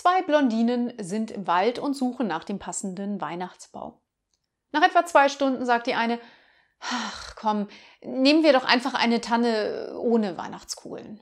Zwei Blondinen sind im Wald und suchen nach dem passenden Weihnachtsbaum. Nach etwa zwei Stunden sagt die eine, ach komm, nehmen wir doch einfach eine Tanne ohne Weihnachtskugeln.